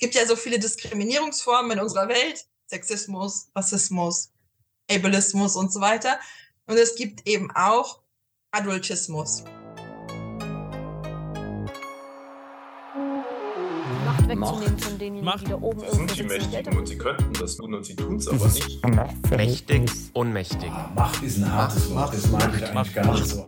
gibt ja so viele Diskriminierungsformen in unserer Welt. Sexismus, Rassismus, Ableismus und so weiter. Und es gibt eben auch Adultismus. Macht wegzunehmen von denjenigen, Macht. die da oben sind die Mächtigen und sie könnten das tun und sie tun es aber nicht. Mächtig, ohnmächtig. Macht ist ein hartes Wort, das mag ich eigentlich gar nicht so.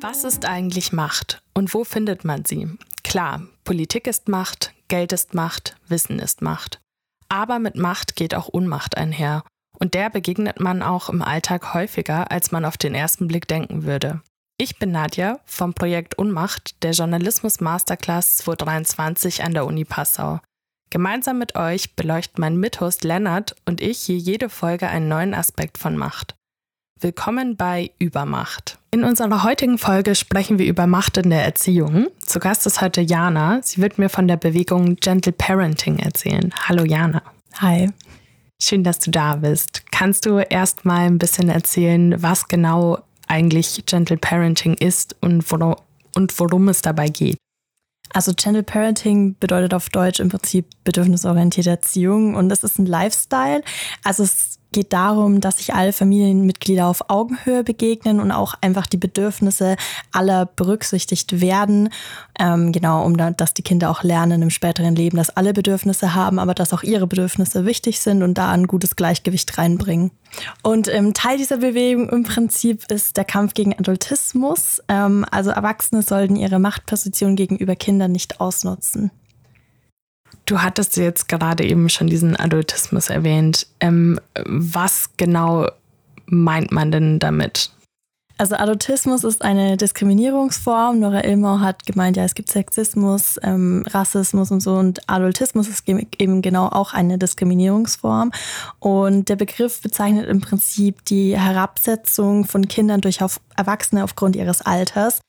Was ist eigentlich Macht und wo findet man sie? Klar, Politik ist Macht, Geld ist Macht, Wissen ist Macht. Aber mit Macht geht auch Unmacht einher. Und der begegnet man auch im Alltag häufiger, als man auf den ersten Blick denken würde. Ich bin Nadja vom Projekt Unmacht der Journalismus Masterclass 2023 an der Uni Passau. Gemeinsam mit euch beleuchten mein Mithost Lennart und ich hier jede Folge einen neuen Aspekt von Macht. Willkommen bei Übermacht. In unserer heutigen Folge sprechen wir über Macht in der Erziehung. Zu Gast ist heute Jana. Sie wird mir von der Bewegung Gentle Parenting erzählen. Hallo Jana. Hi. Schön, dass du da bist. Kannst du erst mal ein bisschen erzählen, was genau eigentlich Gentle Parenting ist und worum, und worum es dabei geht? Also Gentle Parenting bedeutet auf Deutsch im Prinzip bedürfnisorientierte Erziehung und es ist ein Lifestyle. Also es geht darum, dass sich alle Familienmitglieder auf Augenhöhe begegnen und auch einfach die Bedürfnisse aller berücksichtigt werden. Ähm, genau, um da, dass die Kinder auch lernen im späteren Leben, dass alle Bedürfnisse haben, aber dass auch ihre Bedürfnisse wichtig sind und da ein gutes Gleichgewicht reinbringen. Und ähm, Teil dieser Bewegung im Prinzip ist der Kampf gegen Adultismus. Ähm, also Erwachsene sollten ihre Machtposition gegenüber Kindern nicht ausnutzen. Du hattest jetzt gerade eben schon diesen Adultismus erwähnt. Ähm, was genau meint man denn damit? Also Adultismus ist eine Diskriminierungsform. Nora Ilmau hat gemeint, ja, es gibt Sexismus, ähm, Rassismus und so. Und Adultismus ist eben genau auch eine Diskriminierungsform. Und der Begriff bezeichnet im Prinzip die Herabsetzung von Kindern durch auf Erwachsene aufgrund ihres Alters.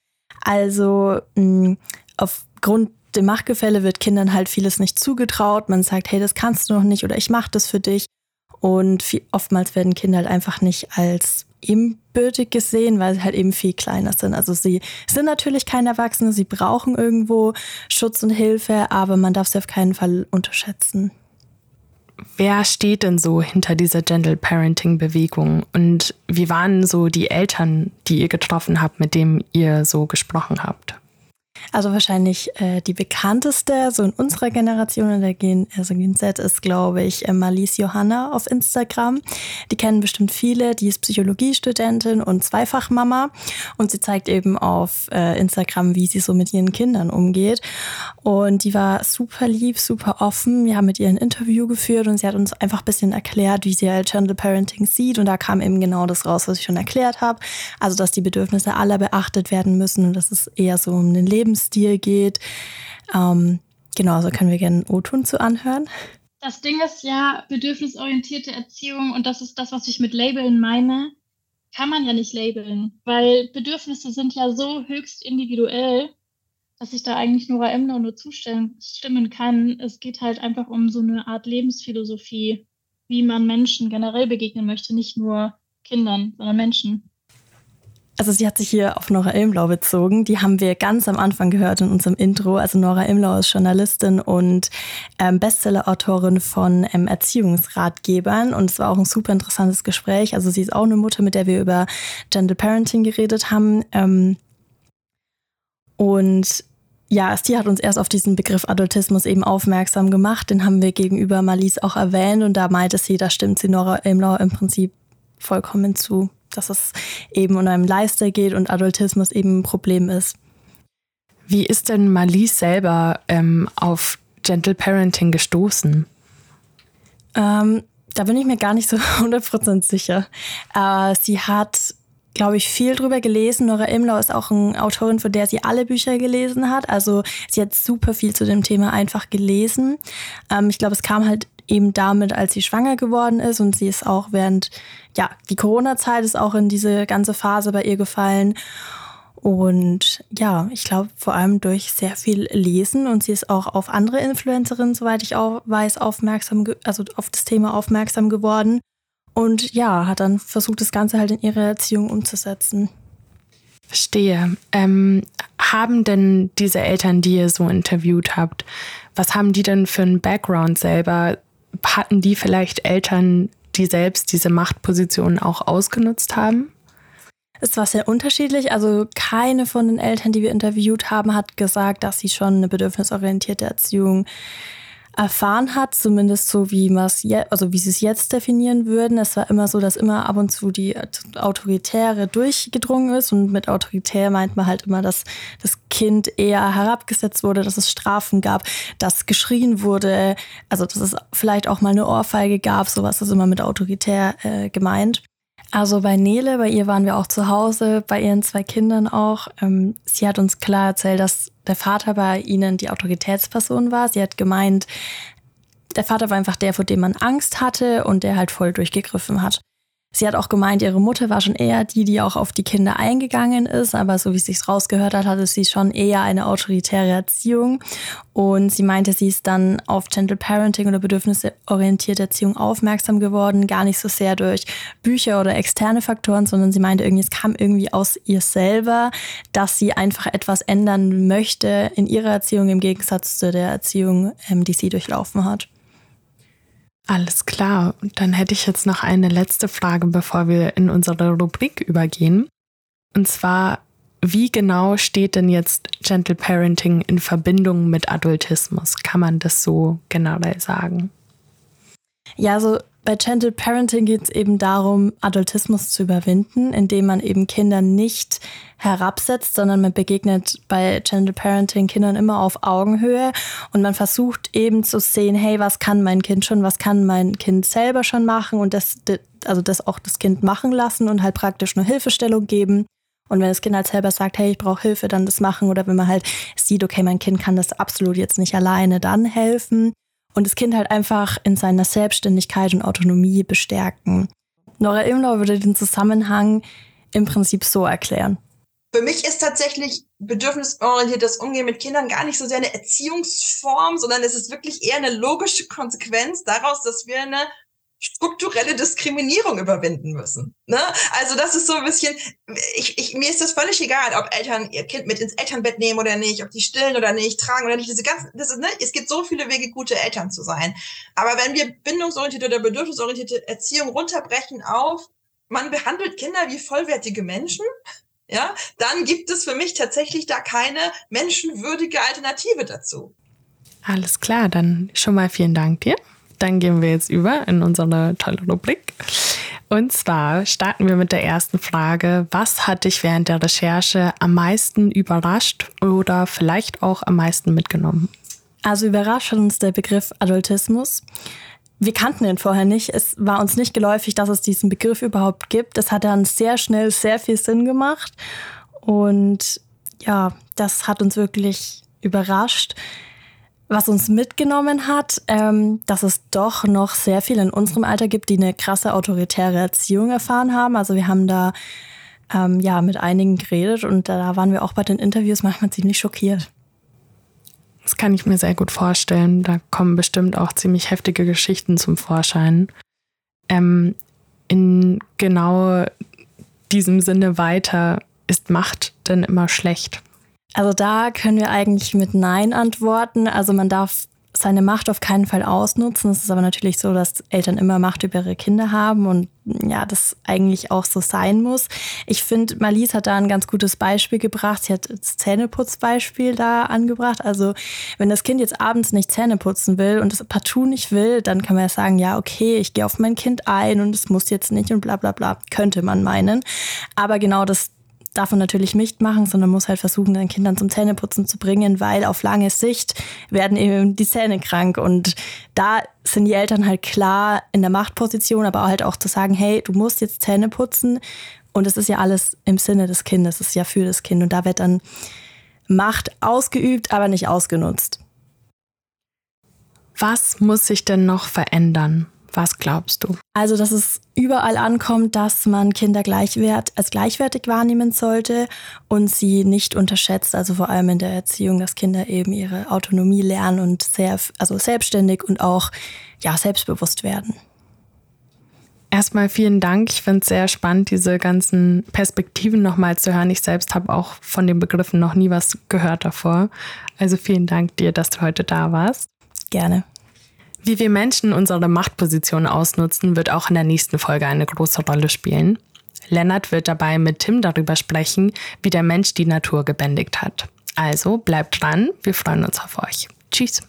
Also mh, aufgrund dem Machtgefälle wird Kindern halt vieles nicht zugetraut. Man sagt, hey, das kannst du noch nicht oder ich mache das für dich. Und viel, oftmals werden Kinder halt einfach nicht als ebenbürtig gesehen, weil sie halt eben viel kleiner sind. Also sie sind natürlich keine Erwachsene, sie brauchen irgendwo Schutz und Hilfe, aber man darf sie auf keinen Fall unterschätzen. Wer steht denn so hinter dieser Gentle Parenting Bewegung und wie waren so die Eltern, die ihr getroffen habt, mit denen ihr so gesprochen habt? Also wahrscheinlich äh, die bekannteste, so in unserer Generation, in der Gen, also Gen Z, ist, glaube ich, äh, Marlies Johanna auf Instagram. Die kennen bestimmt viele. Die ist Psychologiestudentin und Zweifachmama. Und sie zeigt eben auf äh, Instagram, wie sie so mit ihren Kindern umgeht. Und die war super lieb, super offen. Wir haben mit ihr ein Interview geführt und sie hat uns einfach ein bisschen erklärt, wie sie halt Gentle Parenting sieht. Und da kam eben genau das raus, was ich schon erklärt habe. Also, dass die Bedürfnisse aller beachtet werden müssen und dass es eher so um den Lebensstil geht. Ähm, genau, so können wir gerne O-Ton zu anhören. Das Ding ist ja, bedürfnisorientierte Erziehung und das ist das, was ich mit Labeln meine, kann man ja nicht labeln, weil Bedürfnisse sind ja so höchst individuell, dass ich da eigentlich Nora Emner nur zustimmen kann. Es geht halt einfach um so eine Art Lebensphilosophie, wie man Menschen generell begegnen möchte, nicht nur Kindern, sondern Menschen. Also sie hat sich hier auf Nora Imlau bezogen. Die haben wir ganz am Anfang gehört in unserem Intro. Also Nora Imlau ist Journalistin und ähm, Bestseller-Autorin von ähm, Erziehungsratgebern. Und es war auch ein super interessantes Gespräch. Also sie ist auch eine Mutter, mit der wir über Gentle Parenting geredet haben. Ähm, und ja, Sti hat uns erst auf diesen Begriff Adultismus eben aufmerksam gemacht. Den haben wir gegenüber Marlies auch erwähnt. Und da meinte sie, da stimmt sie Nora Imlau im Prinzip vollkommen zu dass es eben um einen Lifestyle geht und Adultismus eben ein Problem ist. Wie ist denn Marlies selber ähm, auf Gentle Parenting gestoßen? Ähm, da bin ich mir gar nicht so 100% sicher. Äh, sie hat, glaube ich, viel drüber gelesen. Nora Imlau ist auch eine Autorin, von der sie alle Bücher gelesen hat. Also sie hat super viel zu dem Thema einfach gelesen. Ähm, ich glaube, es kam halt eben damit, als sie schwanger geworden ist und sie ist auch während, ja, die Corona-Zeit ist auch in diese ganze Phase bei ihr gefallen. Und ja, ich glaube vor allem durch sehr viel Lesen und sie ist auch auf andere Influencerinnen, soweit ich auch weiß, aufmerksam, also auf das Thema aufmerksam geworden. Und ja, hat dann versucht, das Ganze halt in ihre Erziehung umzusetzen. Verstehe. Ähm, haben denn diese Eltern, die ihr so interviewt habt, was haben die denn für einen Background selber? Hatten die vielleicht Eltern, die selbst diese Machtpositionen auch ausgenutzt haben? Es war sehr unterschiedlich. Also keine von den Eltern, die wir interviewt haben, hat gesagt, dass sie schon eine bedürfnisorientierte Erziehung erfahren hat, zumindest so wie also wie sie es jetzt definieren würden. Es war immer so, dass immer ab und zu die Autoritäre durchgedrungen ist und mit autoritär meint man halt immer, dass das Kind eher herabgesetzt wurde, dass es Strafen gab, dass geschrien wurde, also dass es vielleicht auch mal eine Ohrfeige gab, sowas ist immer mit autoritär äh, gemeint. Also bei Nele, bei ihr waren wir auch zu Hause, bei ihren zwei Kindern auch. Ähm, sie hat uns klar erzählt, dass der Vater bei ihnen die Autoritätsperson war. Sie hat gemeint, der Vater war einfach der, vor dem man Angst hatte und der halt voll durchgegriffen hat. Sie hat auch gemeint, ihre Mutter war schon eher die, die auch auf die Kinder eingegangen ist, aber so wie es sich rausgehört hat, hatte sie schon eher eine autoritäre Erziehung. Und sie meinte, sie ist dann auf Gentle Parenting oder bedürfnisorientierte Erziehung aufmerksam geworden, gar nicht so sehr durch Bücher oder externe Faktoren, sondern sie meinte irgendwie, es kam irgendwie aus ihr selber, dass sie einfach etwas ändern möchte in ihrer Erziehung im Gegensatz zu der Erziehung, ähm, die sie durchlaufen hat. Alles klar. Und dann hätte ich jetzt noch eine letzte Frage, bevor wir in unsere Rubrik übergehen. Und zwar, wie genau steht denn jetzt Gentle Parenting in Verbindung mit Adultismus? Kann man das so generell sagen? Ja, also bei Gentle Parenting geht es eben darum, Adultismus zu überwinden, indem man eben Kinder nicht herabsetzt, sondern man begegnet bei Gentle Parenting Kindern immer auf Augenhöhe und man versucht eben zu sehen, hey, was kann mein Kind schon, was kann mein Kind selber schon machen und das, also das auch das Kind machen lassen und halt praktisch nur Hilfestellung geben. Und wenn das Kind halt selber sagt, hey, ich brauche Hilfe, dann das machen. Oder wenn man halt sieht, okay, mein Kind kann das absolut jetzt nicht alleine, dann helfen und das Kind halt einfach in seiner Selbstständigkeit und Autonomie bestärken. Nora Imlau würde den Zusammenhang im Prinzip so erklären. Für mich ist tatsächlich bedürfnisorientiertes Umgehen mit Kindern gar nicht so sehr eine Erziehungsform, sondern es ist wirklich eher eine logische Konsequenz daraus, dass wir eine strukturelle Diskriminierung überwinden müssen. Ne? Also das ist so ein bisschen, ich, ich, mir ist das völlig egal, ob Eltern ihr Kind mit ins Elternbett nehmen oder nicht, ob die stillen oder nicht, tragen oder nicht. Diese ganzen, das ist, ne? Es gibt so viele Wege, gute Eltern zu sein. Aber wenn wir bindungsorientierte oder bedürfnisorientierte Erziehung runterbrechen auf, man behandelt Kinder wie vollwertige Menschen, ja, dann gibt es für mich tatsächlich da keine menschenwürdige Alternative dazu. Alles klar, dann schon mal vielen Dank dir. Dann gehen wir jetzt über in unsere tolle Rubrik. Und zwar starten wir mit der ersten Frage. Was hat dich während der Recherche am meisten überrascht oder vielleicht auch am meisten mitgenommen? Also überrascht uns der Begriff Adultismus. Wir kannten ihn vorher nicht. Es war uns nicht geläufig, dass es diesen Begriff überhaupt gibt. Es hat dann sehr schnell sehr viel Sinn gemacht. Und ja, das hat uns wirklich überrascht was uns mitgenommen hat, ähm, dass es doch noch sehr viel in unserem Alter gibt, die eine krasse autoritäre Erziehung erfahren haben. Also wir haben da ähm, ja mit einigen geredet und da waren wir auch bei den Interviews manchmal ziemlich schockiert. Das kann ich mir sehr gut vorstellen. Da kommen bestimmt auch ziemlich heftige Geschichten zum Vorschein. Ähm, in genau diesem Sinne weiter ist Macht denn immer schlecht? Also da können wir eigentlich mit Nein antworten. Also man darf seine Macht auf keinen Fall ausnutzen. Es ist aber natürlich so, dass Eltern immer Macht über ihre Kinder haben und ja, das eigentlich auch so sein muss. Ich finde, Marlies hat da ein ganz gutes Beispiel gebracht. Sie hat das Zähneputzbeispiel da angebracht. Also, wenn das Kind jetzt abends nicht Zähne putzen will und es partout nicht will, dann kann man ja sagen, ja, okay, ich gehe auf mein Kind ein und es muss jetzt nicht und bla bla bla. Könnte man meinen. Aber genau das darf man natürlich nicht machen, sondern muss halt versuchen, den Kindern zum Zähneputzen zu bringen, weil auf lange Sicht werden eben die Zähne krank. Und da sind die Eltern halt klar in der Machtposition, aber halt auch zu sagen, hey, du musst jetzt Zähne putzen. Und es ist ja alles im Sinne des Kindes, es ist ja für das Kind. Und da wird dann Macht ausgeübt, aber nicht ausgenutzt. Was muss sich denn noch verändern? Was glaubst du? Also, dass es überall ankommt, dass man Kinder gleichwert, als gleichwertig wahrnehmen sollte und sie nicht unterschätzt, also vor allem in der Erziehung, dass Kinder eben ihre Autonomie lernen und sehr, also selbstständig und auch ja, selbstbewusst werden. Erstmal vielen Dank. Ich finde es sehr spannend, diese ganzen Perspektiven nochmal zu hören. Ich selbst habe auch von den Begriffen noch nie was gehört davor. Also vielen Dank dir, dass du heute da warst. Gerne. Wie wir Menschen unsere Machtposition ausnutzen, wird auch in der nächsten Folge eine große Rolle spielen. Lennart wird dabei mit Tim darüber sprechen, wie der Mensch die Natur gebändigt hat. Also bleibt dran, wir freuen uns auf euch. Tschüss.